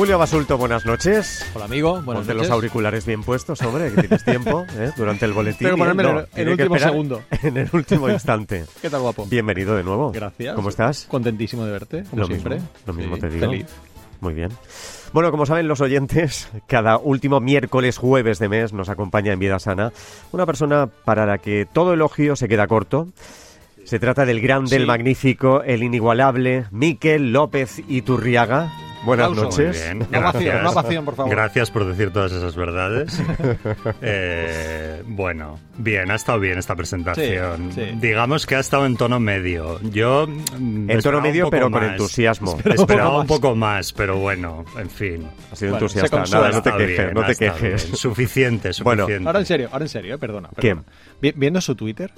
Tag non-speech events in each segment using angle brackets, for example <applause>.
Julio Basulto, buenas noches. Hola amigo, buenas Ponte noches. los auriculares bien puestos, hombre, que tienes tiempo <laughs> ¿eh? durante el boletín. Que ponerme en el- tiene en que último segundo. <laughs> En el último instante. <laughs> ¿Qué tal guapo? Bienvenido de nuevo. Gracias. ¿Cómo estás? Contentísimo de verte, como Lo siempre. mismo, lo mismo Sí, te digo. Feliz. Muy bien. Bueno, como saben los oyentes, cada último miércoles, jueves de mes nos acompaña en Vida Sana una persona para la que todo elogio se queda corto. Se trata del grande, el Sí. magnífico, el inigualable Miquel López Iturriaga. Buenas Aplausos. noches. Bien, ovación, gracias. una ovación, por favor. Gracias por decir todas esas verdades. <laughs> Eh, bueno, bien, ha estado bien esta presentación. Sí, sí. Digamos que ha estado en tono medio. Yo En tono medio, pero con entusiasmo. Esperaba un un poco más, pero bueno, en fin. Ha sido Bueno, entusiasta. Nada, no te quejes, bien, no te quejes. bien. Suficiente, Bueno, suficiente. Ahora en serio, ahora en serio, eh, perdona. ¿Quién? perdona. Vi- Viendo su Twitter,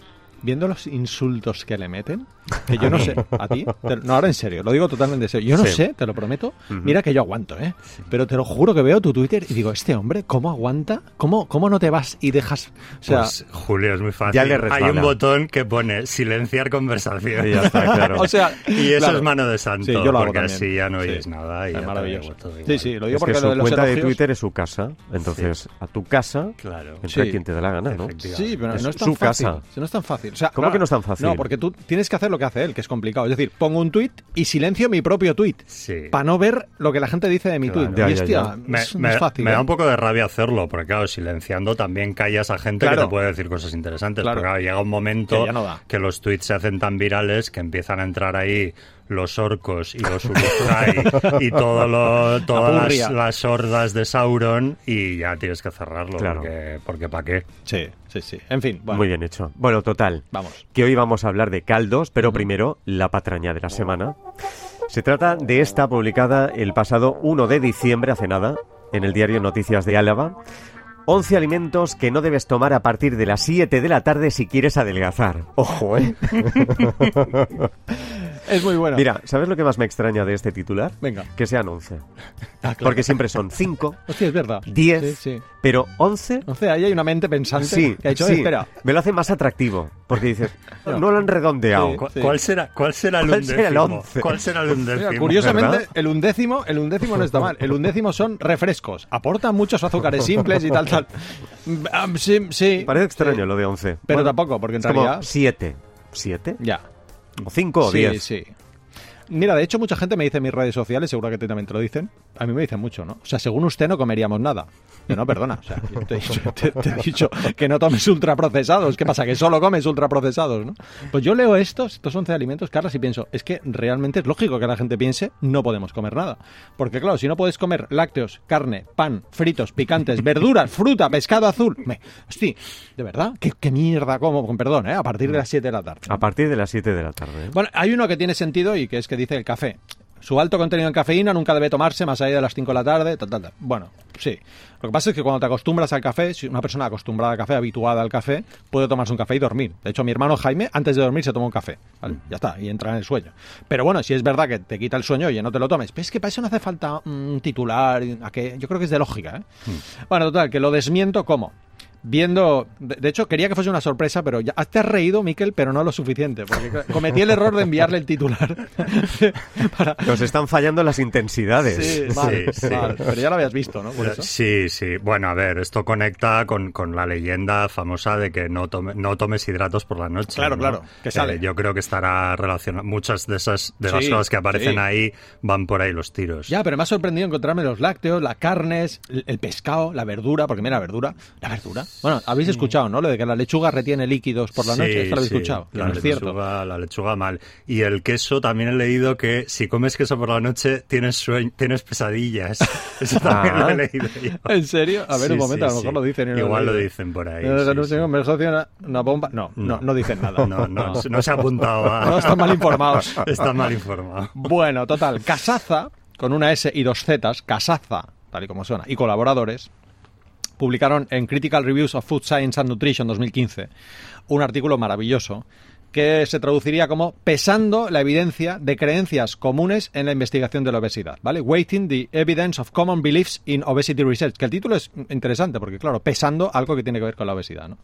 viendo los insultos que le meten, que yo no sé, a ti, te- no, ahora en serio, lo digo totalmente en serio, yo no Sí. sé, te lo prometo, mira que yo aguanto, ¿eh? Pero te lo juro que veo tu Twitter y digo, este hombre, ¿cómo aguanta? ¿Cómo, cómo no te vas y dejas, o sea, Pues, Julio, es muy fácil. Ya le Hay un botón que pone silenciar conversación. Y ya está, claro. <laughs> o sea, Y eso claro. es mano de santo, Sí, yo lo hago porque también. así ya no Sí. oyes nada. Y Es ya maravilloso. da todo. Sí, sí, lo digo Es que porque lo su de los cuenta de Twitter es su casa. Entonces, a tu casa Claro. entra quien te dé la gana, ¿no? Sí, pero Es no es tan su fácil. casa. Si No es tan fácil. O sea, ¿Cómo que no es tan fácil? No, porque tú tienes que hacer lo que hace él, que es complicado. Es decir, pongo un tuit y silencio mi propio tuit. Sí. Para no ver lo que la gente dice de mi Claro. tuit. Ya, y ya, hostia, ya. Me, es, no me- es fácil. me ¿eh? da un poco de rabia hacerlo, porque claro, silenciando también callas a gente Claro. que te puede decir cosas interesantes. Claro. Porque claro, llega un momento Que ya no que los tweets se hacen tan virales que empiezan a entrar ahí los orcos y los uruk-hai y todo lo- <laughs> todas las, las hordas de Sauron y ya tienes que cerrarlo, Claro. porque, porque ¿para qué? Sí, sí, sí. En fin, bueno, Muy bien hecho. Bueno, total. vamos. Que hoy vamos a hablar de caldos, pero primero la patraña de la semana. Se trata de esta publicada el pasado 1 de diciembre, hace nada, en el diario Noticias de Álava. 11 alimentos que no debes tomar a partir de las 7 de la tarde si quieres adelgazar. Ojo, ¿eh? <laughs> Es muy bueno. Mira, ¿sabes lo que más me extraña de este titular? Venga. Que sean 11. Ah, claro. Porque siempre son 5, Hostia, es verdad. 10, Sí, sí. pero 11 O sea, ahí hay una mente pensante Sí, que ha dicho, sí, espera. me lo hace más atractivo, porque dices, <laughs> no, lo han redondeado. Sí. ¿Cu- ¿Cuál, será, ¿Cuál será el ¿Cuál será el undécimo? once? ¿Cuál será el Mira, undécimo? curiosamente, ¿verdad? el undécimo, el undécimo no está mal. El undécimo son refrescos. Aportan muchos azúcares simples y tal, tal. <laughs> Ah, Sí, sí. Parece extraño Sí. lo de 11. Pero tampoco, porque en es como realidad- 7. ¿7? Ya. ¿O 5 o sí, 10? sí. Mira, de hecho, mucha gente me dice en mis redes sociales, seguro que también te lo dicen. A mí me dicen mucho, ¿no? O sea, según usted no comeríamos nada. Yo, no, perdona. O sea, te, he dicho, <laughs> te- te he dicho que no tomes ultraprocesados. ¿Qué pasa? Que solo comes ultraprocesados, ¿no? Pues yo leo estos, estos 11 alimentos, Carlos, y pienso, es que realmente es lógico que la gente piense, no podemos comer nada. Porque claro, si no puedes comer lácteos, carne, pan, fritos, picantes, verduras, <laughs> fruta, pescado azul. Me, hostia, ¿de verdad? ¿Qué, qué mierda como? Con perdón, ¿eh? A partir de las 7 de la tarde. A partir de las 7 de la tarde. ¿eh? Bueno, hay uno que tiene sentido y que es que dice el café. Su alto contenido en cafeína nunca debe tomarse más allá de las 5 de la tarde. tal, tal, tal. Bueno, sí. Lo que pasa es que cuando te acostumbras al café, si una persona acostumbrada al café, habituada al café, puede tomarse un café y dormir. De hecho, mi hermano Jaime, antes de dormir, se toma un café. Vale, ya está, y entra en el sueño. Pero bueno, si es verdad que te quita el sueño, oye, no te lo tomes. Pero es que para eso no hace falta un titular. a que, yo creo que es de lógica. ¿eh? Bueno, total, que lo desmiento como. Viendo, de, hecho quería que fuese una sorpresa, pero ya te has reído, Miquel, pero no lo suficiente, porque cometí el error de enviarle el titular. <laughs> para- Nos están fallando las intensidades. Sí, vale, sí. vale, pero ya lo habías visto, ¿no? Por eso. Sí, sí. Bueno, a ver, esto conecta con, con la leyenda famosa de que no, tome- no tomes hidratos por la noche. Claro, ¿no? claro, que sale. Eh, yo creo que estará relacionado. Muchas de esas de las Sí, cosas que aparecen sí. ahí van por ahí los tiros. Ya, pero me ha sorprendido encontrarme los lácteos, las carnes, el, el pescado, la verdura, porque mira, la verdura, la verdura. Bueno, habéis escuchado, ¿no? Lo de que la lechuga retiene líquidos por la noche, Sí, esto lo habéis sí, escuchado, La no es cierto. lechuga, la lechuga mal. Y el queso también he leído que si comes queso por la noche tienes sueño, tienes pesadillas. <laughs> Eso también Ah. lo he leído yo. <laughs> ¿En serio? A ver, Sí, un momento, a lo mejor lo dicen. no Igual he lo leído. dicen por ahí. No, sí, no conversación, una, una bomba. No, no, no, dicen nada. <laughs> No, no, no se ha apuntado a... No, están mal informados. Está mal informado. Bueno, total, Casaza, con una S y dos Z, Casaza, tal y como suena, y colaboradores, publicaron en Critical Reviews of Food Science and Nutrition 2015 un artículo maravilloso que se traduciría como pesando la evidencia de creencias comunes en la investigación de la obesidad, ¿vale? Weighting the evidence of common beliefs in obesity research, que el título es interesante porque, claro, pesando algo que tiene que ver con la obesidad, ¿no?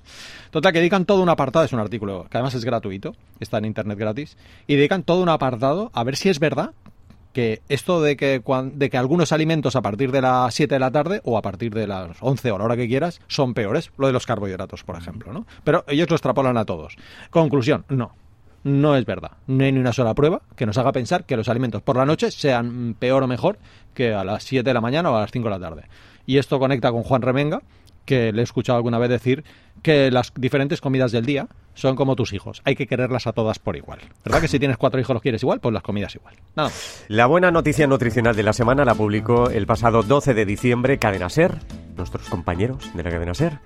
Total, que dedican todo un apartado, es un artículo que además es gratuito, está en internet gratis, y dedican todo un apartado a ver si es verdad que esto de que, de que algunos alimentos a partir de las 7 de la tarde o a partir de las 11 o la hora que quieras son peores, lo de los carbohidratos, por ejemplo, ¿no? Pero ellos lo extrapolan a todos. Conclusión, no. No es verdad. No hay ni una sola prueba que nos haga pensar que los alimentos por la noche sean peor o mejor que a las 7 de la mañana o a las 5 de la tarde. Y esto conecta con Juan Remenga, que le he escuchado alguna vez decir que las diferentes comidas del día son como tus hijos. Hay que quererlas a todas por igual. ¿Verdad que si tienes cuatro hijos los quieres igual? Pues las comidas igual. Nada más. La buena noticia nutricional de la semana la publicó el pasado 12 de diciembre Cadena Ser, nuestros compañeros de la Cadena Ser.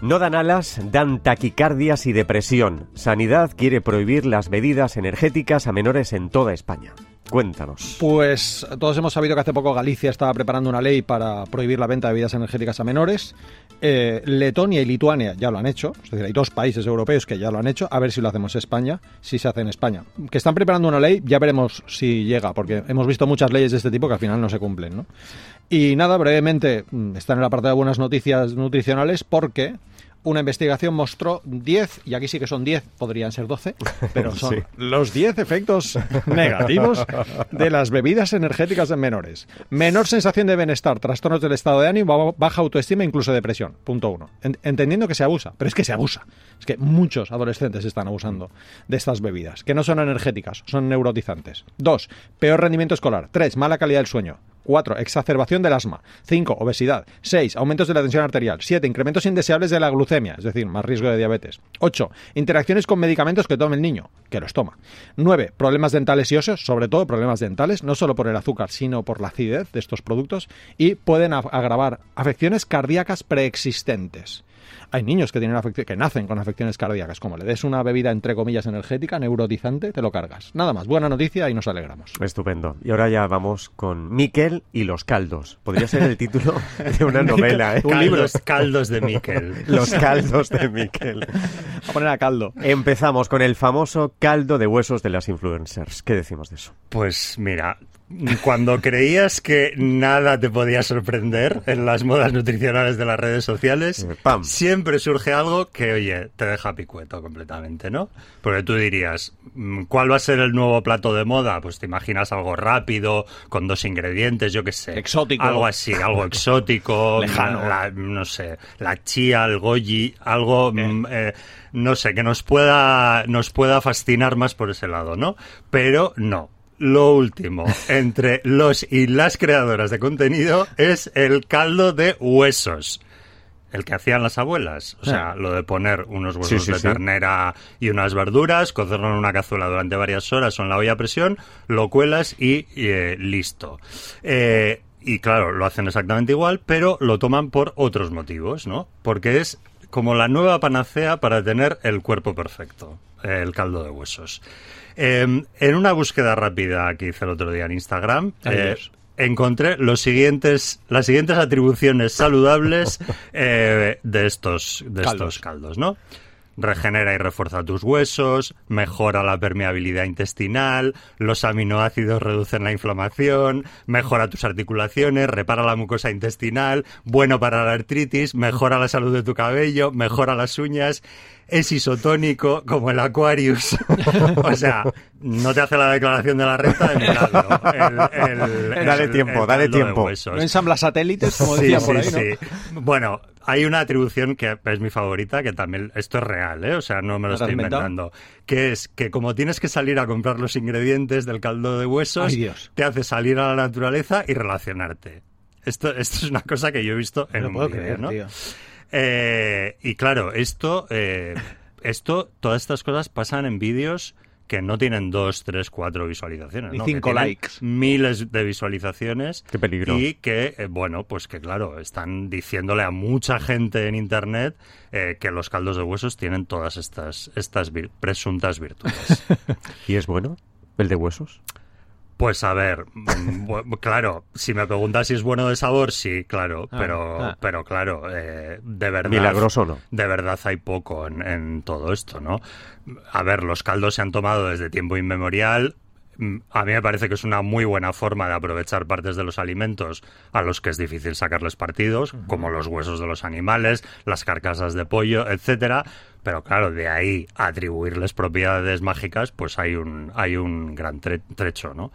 No dan alas, dan taquicardias y depresión. Sanidad quiere prohibir las bebidas energéticas a menores en toda España. Cuéntanos. Pues todos hemos sabido que hace poco Galicia estaba preparando una ley para prohibir la venta de bebidas energéticas a menores. Eh, Letonia y Lituania ya lo han hecho. Es decir, hay dos países europeos que ya lo han hecho. A ver si lo hacemos España, si se hace en España. Que están preparando una ley, ya veremos si llega, porque hemos visto muchas leyes de este tipo que al final no se cumplen. ¿no? Y nada, brevemente, mm, está en el apartado de buenas noticias nutricionales porque una investigación mostró 10, y aquí sí que son 10, podrían ser 12, pero <laughs> son Sí. los 10 efectos <laughs> negativos de las bebidas energéticas en menores. Menor sensación de bienestar, trastornos del estado de ánimo, baja autoestima, incluso depresión. Punto uno. En- entendiendo que se abusa, pero es que se abusa. Es que muchos adolescentes están abusando de estas bebidas, que no son energéticas, son neurotizantes. Dos, peor rendimiento escolar. Tres, mala calidad del sueño. 4. Exacerbación del asma. 5. Obesidad. 6. Aumentos de la tensión arterial. 7. Incrementos indeseables de la glucemia, es decir, más riesgo de diabetes. 8. Interacciones con medicamentos que tome el niño, que los toma. 9. Problemas dentales y óseos, sobre todo problemas dentales, no solo por el azúcar, sino por la acidez de estos productos, y pueden agravar afecciones cardíacas preexistentes. Hay niños que tienen que nacen con afecciones cardíacas. Como le des una bebida entre comillas energética, neurotizante, te lo cargas. Nada más, buena noticia y nos alegramos. Estupendo. Y ahora ya vamos con Miquel y los caldos. Podría ser el título <laughs> de una novela, ¿eh? Caldos, caldos de Miquel. Los caldos de Miquel. A poner a caldo. Empezamos con el famoso caldo de huesos de las influencers. ¿Qué decimos de eso? Pues mira, cuando creías que nada te podía sorprender en las modas nutricionales de las redes sociales, Eh, pam. siempre surge algo que, oye, te deja picueto completamente, ¿no? Porque tú dirías, mm, ¿cuál va a ser el nuevo plato de moda? Pues te imaginas algo rápido, con dos ingredientes, yo qué sé. Exótico. Algo así, algo exótico. <laughs> Lejano. la- no sé, la chía, el goji, algo, mm, eh, no sé, que nos pueda, nos pueda fascinar más por ese lado, ¿no? Pero no. Lo último entre los y las creadoras de contenido es el caldo de huesos. El que hacían las abuelas. O sea, lo de poner unos huesos Sí, sí, de sí. ternera y unas verduras, cocerlo en una cazuela durante varias horas o en la olla a presión, lo cuelas y, y, eh, listo. Eh, y claro, lo hacen exactamente igual, pero lo toman por otros motivos, ¿no? Porque es como la nueva panacea para tener el cuerpo perfecto, el caldo de huesos. Eh, en una búsqueda rápida que hice el otro día en Instagram, eh, encontré los siguientes, las siguientes atribuciones saludables <laughs> eh, de estos, de Caldos. estos caldos, ¿no? Regenera y refuerza tus huesos, mejora la permeabilidad intestinal, los aminoácidos reducen la inflamación, mejora tus articulaciones, repara la mucosa intestinal, bueno para la artritis, mejora la salud de tu cabello, mejora las uñas, es isotónico como el Aquarius. <laughs> o sea, no te hace la declaración de la renta de milagro. El- el- Dale tiempo, el dale tiempo. No ensambla satélites, como Sí, decían sí, por ahí, ¿no? sí. Bueno, hay una atribución que es mi favorita, que también, esto es real, ¿eh? O sea, no me lo ¿Lo has estoy inventando. Que es que como tienes que salir a comprar los ingredientes del caldo de huesos, Ay, te hace salir a la naturaleza y relacionarte. Esto, esto es una cosa que yo he visto en No un puedo creer, ¿no? tío. Eh, y claro, esto, eh, esto, todas estas cosas pasan en vídeos que no tienen dos, tres, cuatro visualizaciones. Que cinco likes. Miles de visualizaciones. Qué peligro. Y que, eh, bueno, pues que claro, están diciéndole a mucha gente en Internet eh, que los caldos de huesos tienen todas estas, estas vir- presuntas virtudes. <laughs> ¿Y es bueno? ¿El de huesos? Pues a ver, mm, <laughs> claro, si me preguntas si es bueno de sabor, sí, claro, Ah, pero, ah. pero claro, eh, de verdad. Milagroso no. De verdad hay poco en, en todo esto, ¿no? A ver, los caldos se han tomado desde tiempo inmemorial. Mm, A mí me parece que es una muy buena forma de aprovechar partes de los alimentos a los que es difícil sacarles partidos, como los huesos de los animales, las carcasas de pollo, etcétera. Pero claro, de ahí atribuirles propiedades mágicas, pues hay un, hay un gran tre- trecho, ¿no?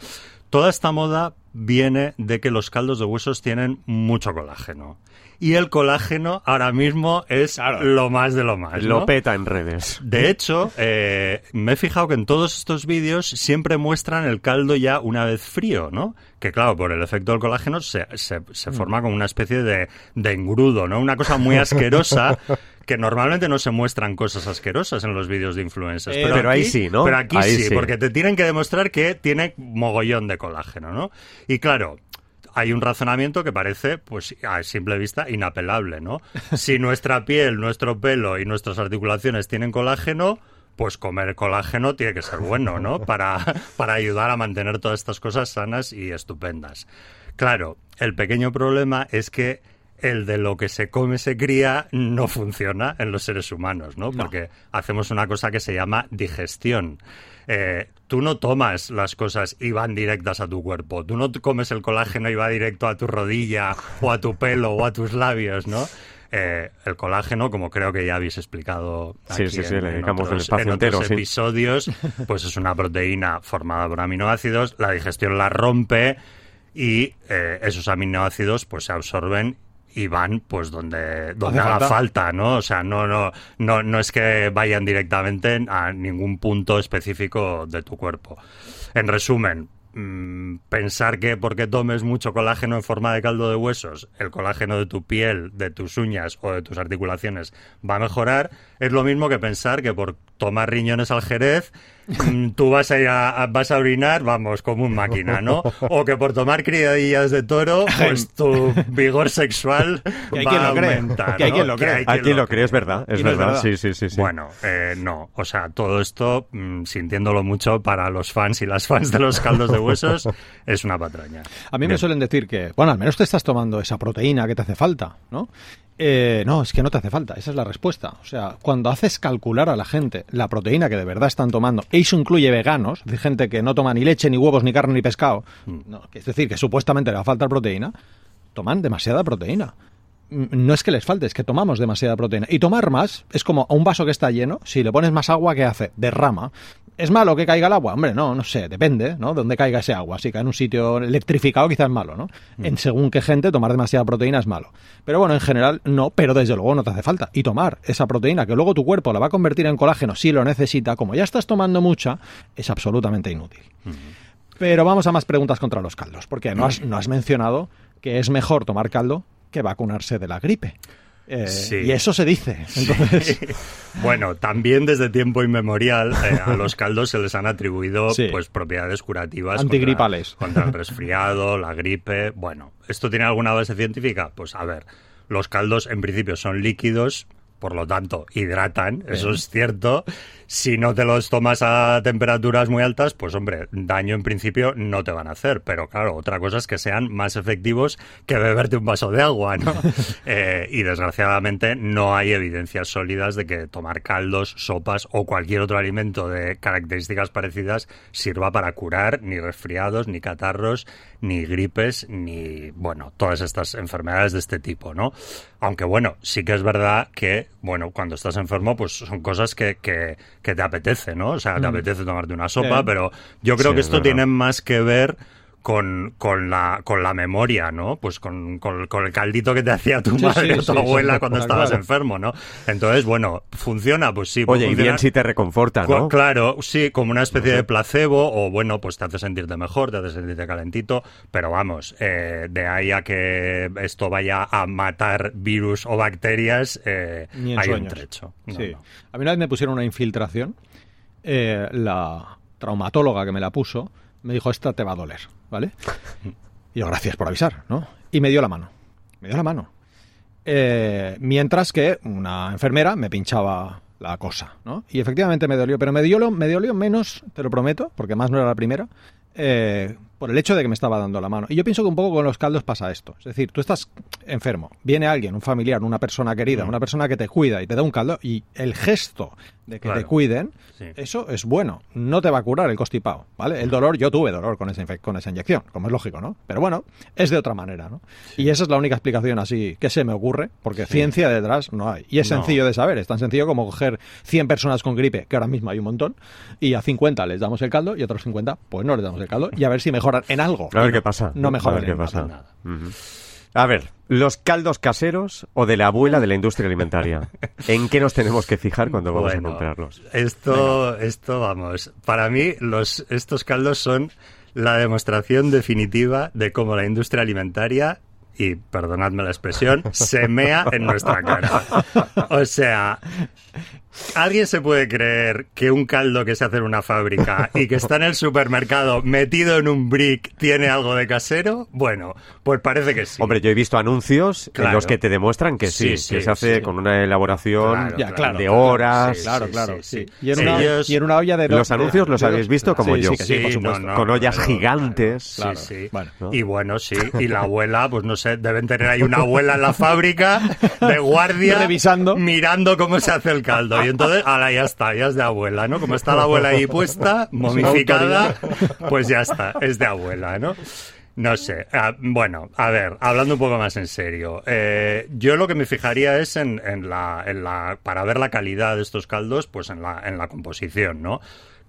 Toda esta moda viene de que los caldos de huesos tienen mucho colágeno. Y el colágeno ahora mismo es lo más de lo más. Lo peta en redes. De hecho, eh, me he fijado que en todos estos vídeos siempre muestran el caldo ya una vez frío, ¿no? Que claro, por el efecto del colágeno se, se, se forma como una especie de, de engrudo, ¿no? Una cosa muy asquerosa <laughs> que normalmente no se muestran cosas asquerosas en los vídeos de influencers. Eh, pero ahí sí, ¿no? Pero aquí sí. porque te tienen que demostrar que tiene mogollón de colágeno, ¿no? Y claro, hay un razonamiento que parece, pues a simple vista, inapelable, ¿no? <laughs> Si nuestra piel, nuestro pelo y nuestras articulaciones tienen colágeno, pues comer colágeno tiene que ser bueno, ¿no? <laughs> Para, para ayudar a mantener todas estas cosas sanas y estupendas. Claro, el pequeño problema es que el de lo que se come se cría no funciona en los seres humanos, ¿no? Porque hacemos una cosa que se llama digestión. Eh, tú no tomas las cosas y van directas a tu cuerpo. Tú no comes el colágeno y va directo a tu rodilla o a tu pelo o a tus labios, ¿no? Eh, el colágeno, como creo que ya habéis explicado Sí, aquí sí, sí, en, le en dedicamos el otros, en entero, episodios, <laughs> pues es una proteína formada por aminoácidos, la digestión la rompe y eh, esos aminoácidos pues se absorben y van pues donde donde haga falta. falta, ¿no? O sea, no no no no es que vayan directamente a ningún punto específico de tu cuerpo. En resumen, mm, pensar que porque tomes mucho colágeno en forma de caldo de huesos, el colágeno de tu piel, de tus uñas o de tus articulaciones va a mejorar, es lo mismo que pensar que por tomar riñones al jerez tú vas a ir a, a- vas a orinar, vamos, como un máquina, ¿no? O que por tomar criadillas de toro, pues <laughs> tu vigor sexual Que hay va quien a lo cree. aumentar. Que hay quien lo cree. hay Aquí lo cree, es verdad. Es verdad. verdad. Sí, sí, sí, sí. bueno, eh, no, o sea, todo esto, mm, sintiéndolo mucho para los fans y las fans de los caldos de huesos, <laughs> es una patraña. A mí me suelen decir que, bueno, al menos te estás tomando esa proteína que te hace falta, ¿no? Eh, no, es que no te hace falta, esa es la respuesta. O sea, cuando haces calcular a la gente la proteína que de verdad están tomando, e eso incluye veganos, decir, gente que no toma ni leche, ni huevos, ni carne, ni pescado, no, que es decir, que supuestamente le va a faltar proteína, toman demasiada proteína. Mm, No es que les falte, es que tomamos demasiada proteína. Y tomar más es como a un vaso que está lleno, si le pones más agua, ¿qué hace? Derrama. ¿Es malo que caiga el agua? Hombre, no, no sé, depende, ¿no? De dónde caiga ese agua. Si cae en un sitio electrificado, quizás es malo, ¿no? En según qué gente, tomar demasiada proteína es malo. Pero bueno, en general, no, pero desde luego no te hace falta. Y tomar esa proteína, que luego tu cuerpo la va a convertir en colágeno si lo necesita, como ya estás tomando mucha, es absolutamente inútil. Pero vamos a más preguntas contra los caldos, porque no has, no has mencionado que es mejor tomar caldo que vacunarse de la gripe. Eh, Sí. Y eso se dice. Entonces, <laughs> Bueno, también desde tiempo inmemorial eh, a los caldos se les han atribuido Sí. pues propiedades curativas Antigripales. Contra, contra el <laughs> resfriado, la gripe. Bueno, ¿esto tiene alguna base científica? Pues a ver, los caldos en principio son líquidos, por lo tanto hidratan, eso es cierto. Si no te los tomas a temperaturas muy altas, pues hombre, daño en principio no te van a hacer. Pero claro, otra cosa es que sean más efectivos que beberte un vaso de agua, ¿no? <laughs> Eh, y desgraciadamente no hay evidencias sólidas de que tomar caldos, sopas o cualquier otro alimento de características parecidas sirva para curar ni resfriados, ni catarros, ni gripes, ni, bueno, todas estas enfermedades de este tipo, ¿no? Aunque bueno, sí que es verdad que, bueno, cuando estás enfermo, pues son cosas que, que, que te apetece, ¿no? O sea, te apetece tomarte una sopa, pero yo creo Sí, que es esto tiene más que ver con, con, la, con la memoria, ¿no? Pues con, con- con el caldito que te hacía tu <laughs> Sí, madre sí, o tu sí, abuela cuando claro. estabas enfermo, ¿no? Entonces, bueno, ¿funciona? Pues sí. puede Oye, y bien si te reconforta, ¿no? Claro, sí, como una especie de placebo, o bueno, pues te hace sentirte mejor, te hace sentirte calentito, pero vamos, eh, de ahí a que esto vaya a matar virus o bacterias, eh, Ni en hay un trecho. No. A mí una vez me pusieron una infiltración. eh, la traumatóloga que me la puso me dijo, esta te va a doler, ¿vale? Y yo, gracias por avisar, ¿no? Y me dio la mano. Me dio la mano. Eh, mientras que una enfermera me pinchaba la cosa, ¿no? Y efectivamente me dolió, pero me dolió, me dolió menos, te lo prometo, porque más no era la primera, eh, por el hecho de que me estaba dando la mano. Y yo pienso que un poco con los caldos pasa esto. Es decir, tú estás enfermo, viene alguien, un familiar, una persona querida, Mm. una persona que te cuida y te da un caldo, y el gesto de que Claro. te cuiden, Sí. eso es bueno. No te va a curar el constipado, ¿vale? El dolor, yo tuve dolor con esa, con esa inyección, como es lógico, ¿no? Pero bueno, es de otra manera, ¿no? Y esa es la única explicación así que se me ocurre, porque ciencia detrás no hay. Y es No. sencillo de saber, es tan sencillo como coger 100 personas con gripe, que ahora mismo hay un montón, y a 50 les damos el caldo y a otros 50 pues no les damos el caldo y a ver si en algo. A ver qué pasa. No A mejoran ver qué en pasa. nada. Ujú. A ver, los caldos caseros o de la abuela de la industria alimentaria. <laughs> ¿En qué nos tenemos que fijar cuando vamos Bueno, a comprarlos? Esto, esto, vamos, para mí los, estos caldos son la demostración definitiva de cómo la industria alimentaria, y perdonadme la expresión, se mea en nuestra cara. <laughs> O sea, ¿alguien se puede creer que un caldo que se hace en una fábrica y que está en el supermercado metido en un brick tiene algo de casero? Bueno, pues parece que sí. Hombre, yo he visto anuncios en los que te demuestran que sí, Sí, sí, que se hace sí. con una elaboración Claro, Ya, claro, de horas. Claro, sí, claro, sí. Y, en una, Ellos- y en una olla de dos- Los anuncios los de- habéis visto como Sí, yo. Sí, que sí, por no, no. con ollas claro, gigantes. Claro. Sí, sí. Bueno. ¿no? Y bueno, sí. Y la <laughs> abuela, pues no sé, deben tener ahí una abuela en la fábrica de <laughs> guardia. Revisando. Mirando cómo se hace el caldo. Y entonces, ahora ya está, ya es de abuela, ¿no? Como está la abuela ahí puesta, <laughs> momificada, pues ya está, es de abuela, ¿no? No sé. Ah, bueno, a ver, hablando un poco más en serio. eh, yo lo que me fijaría es en, en la, en la. Para ver la calidad de estos caldos, pues en la, en la composición, ¿no?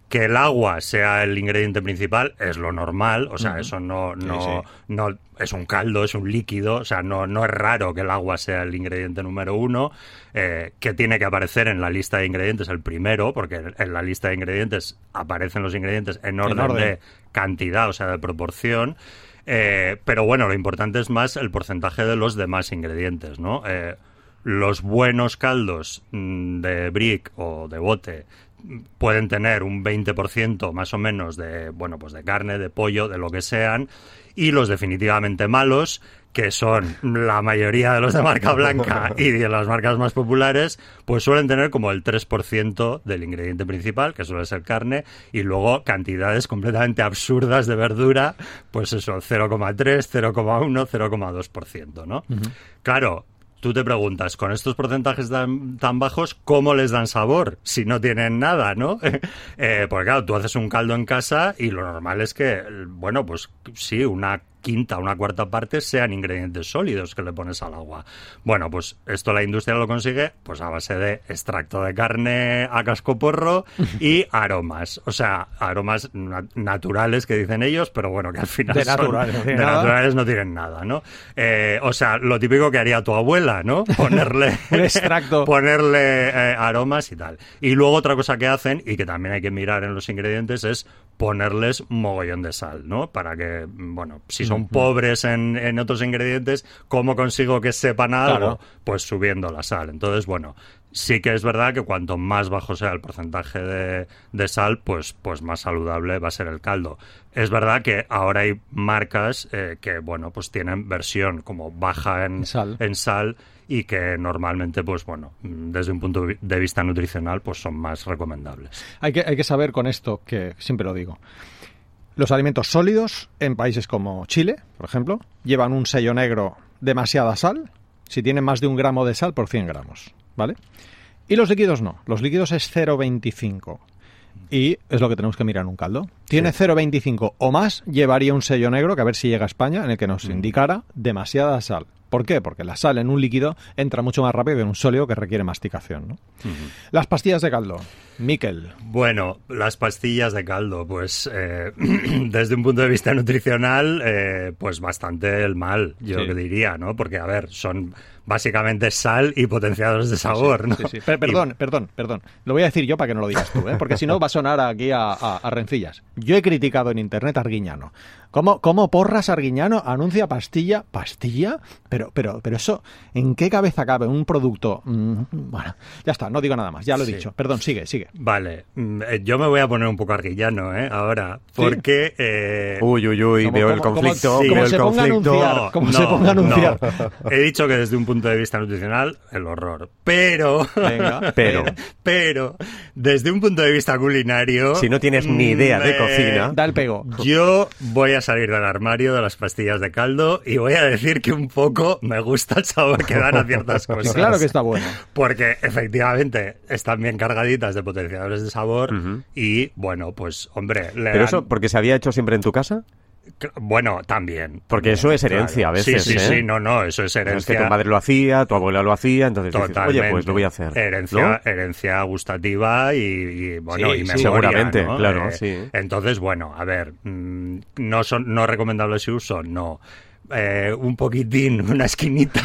Que el agua sea el ingrediente principal es lo normal, o sea, eso no, no, sí. no es un caldo, es un líquido, o sea, no, no es raro que el agua sea el ingrediente número uno, eh, que tiene que aparecer en la lista de ingredientes el primero, porque en la lista de ingredientes aparecen los ingredientes en orden, orden. de cantidad, o sea, de proporción. Eh, pero bueno, lo importante es más el porcentaje de los demás ingredientes, ¿no? Eh, los buenos caldos mm, de brick o de bote pueden tener un 20% más o menos de, bueno, pues de carne, de pollo, de lo que sean, y los definitivamente malos, que son la mayoría de los de marca blanca <laughs> y de las marcas más populares, pues suelen tener como el 3% del ingrediente principal, que suele ser carne, y luego cantidades completamente absurdas de verdura, pues eso, 0,3, 0,1, 0,2%, ¿no? Claro, tú te preguntas, con estos porcentajes tan, bajos, ¿cómo les dan sabor si no tienen nada, no? <laughs> Eh, porque claro, tú haces un caldo en casa y lo normal es que, bueno, pues sí, una quinta, una cuarta parte sean ingredientes sólidos que le pones al agua. Bueno, pues esto la industria lo consigue pues a base de extracto de carne a cascoporro <laughs> y aromas. O sea, aromas na- naturales que dicen ellos, pero bueno, que al final De son- naturales, no de naturales no tienen nada, ¿no? Eh, o sea, lo típico que haría tu abuela, ¿no? <laughs> Ponerle extracto. <laughs> ponerle eh, aromas y tal. Y luego otra cosa que hacen y que también hay que mirar en los ingredientes es ponerles mogollón de sal, ¿no? Para que, mm, bueno, si son pobres en, en otros ingredientes, ¿cómo consigo que sepan algo? Claro. Pues subiendo la sal. Entonces, bueno, sí que es verdad que cuanto más bajo sea el porcentaje de, de sal, pues, pues más saludable va a ser el caldo. Es verdad que ahora hay marcas eh, que, bueno, pues tienen versión como baja en Sal. en sal y que normalmente, pues bueno, desde un punto de vista nutricional, pues son más recomendables. Hay que, hay que saber con esto, que siempre lo digo. Los alimentos sólidos en países como Chile, por ejemplo, llevan un sello negro demasiada sal, si tienen más de un gramo de sal por 100 gramos, ¿vale? Y los líquidos no, los líquidos es 0,25. Y es lo que tenemos que mirar en un caldo. Tiene 0,25 o más, llevaría un sello negro, que a ver si llega a España, en el que nos indicara demasiada sal. ¿Por qué? Porque la sal en un líquido entra mucho más rápido que en un sólido que requiere masticación. ¿no? Las pastillas de caldo. Miquel. Bueno, las pastillas de caldo, pues eh, <clears throat> desde un punto de vista nutricional, eh, pues bastante el mal, yo Sí. diría, ¿no? Porque, a ver, son básicamente sal y potenciadores de sabor, ¿no? Sí, sí. Per- perdón, perdón, perdón. Lo voy a decir yo para que no lo digas tú, ¿eh? porque si no va a sonar aquí a, a- a rencillas. Yo he criticado en internet a Arguiñano. ¿Cómo, ¿Cómo porras Arguiñano anuncia pastilla? ¿Pastilla? Pero, pero, pero eso, ¿en qué cabeza cabe un producto? Mm, bueno, ya está, no digo nada más, ya lo he Sí. dicho. Perdón, sigue, sigue. Vale, mm, eh, yo me voy a poner un poco arguillano, ¿eh? Ahora, porque... eh, Uy, uy, uy, veo el conflicto, sí. veo como el se ponga a conflicto. anunciar. como se ponga a anunciar. no. He dicho que desde un punto de vista nutricional, el horror. Pero... Venga. <laughs> Pero, Pero, desde un punto de vista culinario... si no tienes ni idea de cocina, Da el pego. Yo voy a salir del armario de las pastillas de caldo y voy a decir que un poco me gusta el sabor que dan a ciertas <laughs> cosas. claro que está bueno. Porque efectivamente están bien cargaditas de potenciadores de sabor y bueno, pues hombre, le Pero dan- eso, porque se había hecho siempre en tu casa. Bueno, también. Porque eso es herencia a veces, Sí, sí, ¿eh? sí, no, no, eso es Es que herencia. tu madre lo hacía, tu abuela lo hacía, entonces dices, Totalmente. oye, pues lo voy a hacer. Herencia, ¿no? herencia gustativa y, y, bueno, Sí, y memoria, seguramente, ¿no? claro, Eh, sí. Entonces, bueno, a ver, mm, no son no recomendables su uso, no. Eh, un poquitín, <laughs> una esquinita,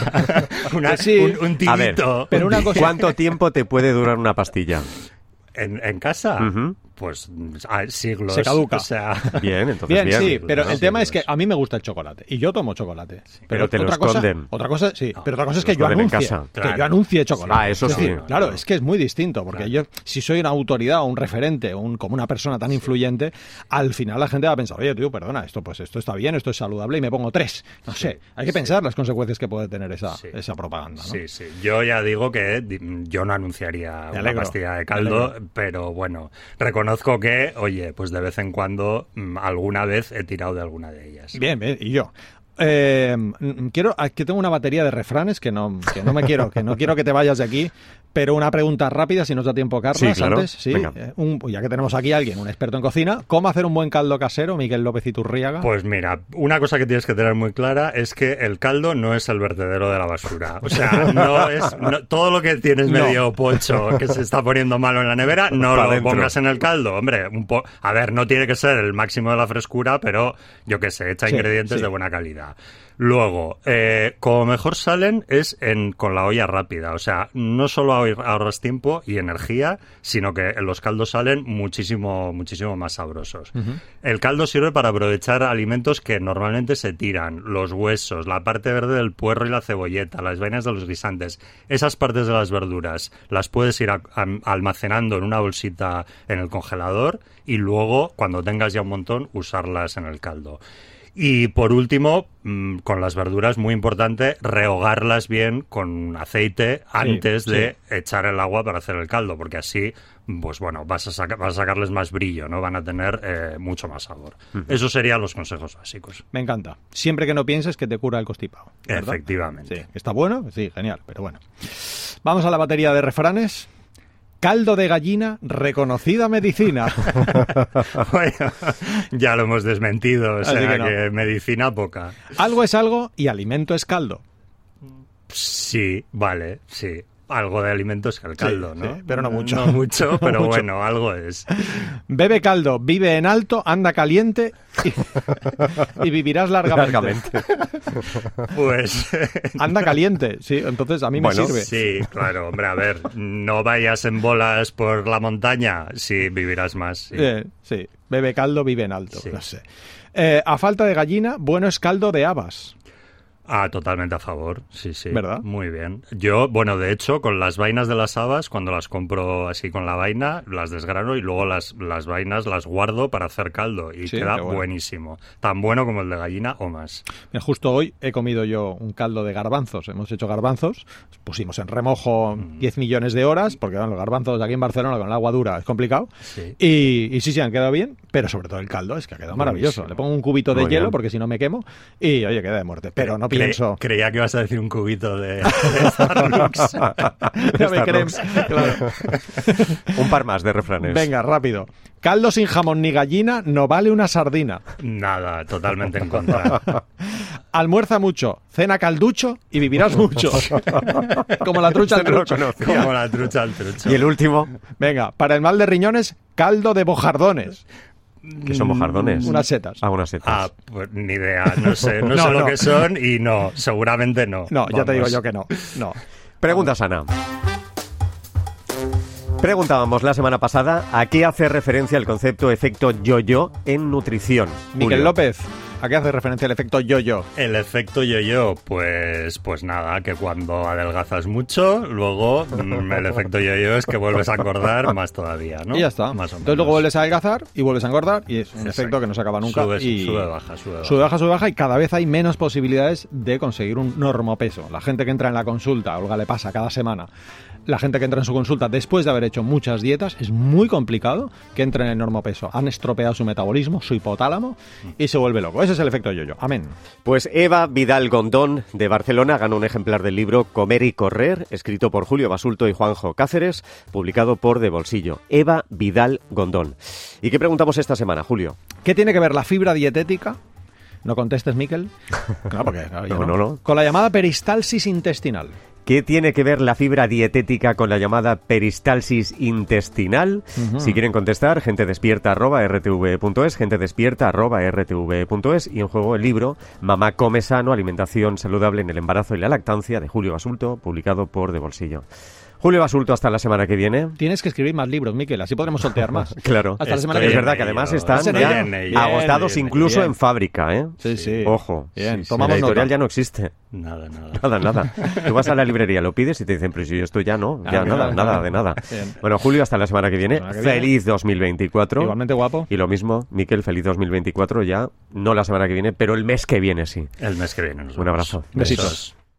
<laughs> una, sí. un, un A ver, tirito. pero una cosa- ¿Cuánto tiempo te puede durar una pastilla? ¿En, en casa? Pues siglos. Se caduca. <laughs> O sea, Bien, entonces Bien, bien. sí, pero ¿no? el tema Sí, es que a mí me gusta el chocolate y yo tomo chocolate. pero te lo otra cosa, esconden. otra cosa, sí, pero otra cosa es que lo yo anuncie, casa. que Claro. yo anuncie chocolate. Ah, eso Es sí. decir, claro, es que es muy distinto porque yo si soy una autoridad o un referente o un, como una persona tan influyente, al final la gente va a pensar, oye, tío, perdona, esto pues esto está bien, esto es saludable y me pongo tres. No sé, hay que pensar las consecuencias que puede tener esa, Sí. esa propaganda. ¿no? Sí, sí. Yo ya digo que yo no anunciaría una pastilla de caldo, pero bueno, reconozco que, oye, pues de vez en cuando, mm, alguna vez he tirado de alguna de ellas. Bien, bien, y yo. Eh, mm, quiero que tengo una batería de refranes que no que no me quiero que no <laughs> quiero que te vayas de aquí pero una pregunta rápida si nos da tiempo Carlos Sí, claro. antes sí. Eh, un- ya que tenemos aquí a alguien un experto en cocina cómo hacer un buen caldo casero Miguel López Iturriaga Pues mira, una cosa que tienes que tener muy clara es que el caldo no es el vertedero de la basura. O sea, <laughs> no es no- todo lo que tienes No. medio pocho que se está poniendo malo en la nevera, no lo dentro. pongas en el caldo. Hombre, un po a ver, no tiene que ser el máximo de la frescura, pero yo qué sé, echa Sí, ingredientes sí. de buena calidad. Luego, eh, como mejor salen es en, con la olla rápida. O sea, no solo ahor- ahorras tiempo y energía, sino que los caldos salen muchísimo, muchísimo más sabrosos. El caldo sirve para aprovechar alimentos que normalmente se tiran, los huesos, la parte verde del puerro y la cebolleta, las vainas de los guisantes. Esas partes de las verduras las puedes ir a- almacenando en una bolsita en el congelador y luego, cuando tengas ya un montón, usarlas en el caldo. Y por último, mm, con las verduras, muy importante, rehogarlas bien con aceite antes sí. de echar el agua para hacer el caldo, porque así, pues bueno, vas a, saca- vas a sacarles más brillo, ¿no? Van a tener eh, mucho más sabor. Esos serían los consejos básicos. me encanta siempre que no pienses que te cura el constipado ¿verdad? Efectivamente. sí está bueno sí genial pero bueno vamos a la batería de refranes caldo de gallina reconocida medicina <laughs> Bueno, ya lo hemos desmentido, o sea que no. que medicina poca. algo es algo y alimento es caldo Sí, vale, sí. Algo de alimentos que el caldo, Sí, ¿no? sí, pero no mucho. No mucho, <laughs> No pero mucho. bueno, algo es. Bebe caldo, vive en alto, anda caliente y, y vivirás largamente. Largamente. <laughs> Pues Anda caliente, sí, entonces a mí Bueno, me sirve. Sí, claro, hombre, a ver, no vayas en bolas por la montaña, sí, vivirás más. sí. Eh, sí, bebe caldo, vive en alto, Sí. no sé. Eh, a falta de gallina, bueno es caldo de habas. Ah, totalmente a favor, sí, sí. ¿Verdad? Muy bien. Yo, bueno, de hecho, con las vainas de las habas, cuando las compro así con la vaina, las desgrano y luego las, las vainas las guardo para hacer caldo y Sí, queda bueno. buenísimo. Tan bueno como el de gallina o más. Mira, justo hoy he comido yo un caldo de garbanzos. Hemos hecho garbanzos, pusimos en remojo Mm. 10 millones de horas, porque bueno, los garbanzos aquí en Barcelona con el agua dura es complicado. Sí. Y, y sí, sí, han quedado bien, pero sobre todo el caldo es que ha quedado maravilloso. Le pongo un cubito de Muy hielo bien. porque si no me quemo y oye, queda de muerte. Pero no Cre- creía que ibas a decir un cubito de, de Starbucks. <laughs> Claro. <laughs> Un par más de refranes. Venga, rápido. Caldo sin jamón ni gallina no vale una sardina. Nada, totalmente en contra. <laughs> Almuerza mucho, cena calducho y vivirás mucho. Como la trucha al Este no trucho. conocía. Como la trucha al trucho. Y el último, Venga, para el mal de riñones, caldo de bojardones. Que son mojardones. Unas setas. Ah, unas setas. Ah, pues ni idea, no sé, <laughs> no, No, sé lo que son y no, seguramente no. No, ya te digo Vamos. yo que no. No. Pregunta sana. Preguntábamos la semana pasada a qué hace referencia el concepto efecto yo-yo en nutrición. Miguel Julio. López, ¿a qué hace referencia el efecto yo-yo? El efecto yo-yo, pues, pues nada, que cuando adelgazas mucho, luego mm, el efecto yo-yo es que vuelves a engordar más todavía, ¿no? Y ya está. Más o Entonces luego vuelves a adelgazar y vuelves a engordar y es un Exacto. efecto que no se acaba nunca. Sube, y sube, baja, sube, baja. Sube, baja, sube, baja y cada vez hay menos posibilidades de conseguir un normopeso. La gente que entra en la consulta, Olga le pasa cada semana, la gente que entra en su consulta después de haber hecho muchas dietas, es muy complicado que entre en enorme peso. Han estropeado su metabolismo, su hipotálamo y se vuelve loco. Ese es el efecto yo-yo. Amén. Pues Eva Vidal Gondón de Barcelona ganó un ejemplar del libro Comer y Correr, escrito por Julio Basulto y Juanjo Cáceres, publicado por De Bolsillo. Eva Vidal Gondón. ¿Y qué preguntamos esta semana, Julio? ¿Qué tiene que ver la fibra dietética? No contestes, Miquel. <laughs> No, porque, no, no. Con la llamada peristalsis intestinal. ¿Qué tiene que ver la fibra dietética con la llamada peristalsis intestinal? Si quieren contestar, gente despierta arroba rtv.es, gente despierta arroba rtv.es y en juego el libro Mamá come sano, alimentación saludable en el embarazo y la lactancia de Julio Basulto, publicado por De Bolsillo. Julio Basulto, hasta la semana que viene. Tienes que escribir más libros, Miquel, así podremos sortear más. <laughs> Claro. Hasta la semana Estoy que Es en viene. verdad que además estoy están ya. Bien, agotados bien, incluso bien. en fábrica, ¿eh? Sí, sí. Ojo. Bien, Sí, sí, tomamos la editorial nota. ya no existe. Nada, nada. <laughs> Nada, nada. <laughs> Tú vas a la librería, lo pides y te dicen, pero si esto ya no, ya Ah, nada, claro, nada claro. de nada. Bueno, Julio, hasta la semana que viene. Semana que. Feliz 2024. Igualmente guapo. Y lo mismo, Miquel, feliz 2024 ya, no la semana que viene, pero el mes que viene sí. El mes que viene. nos Un abrazo. Besitos.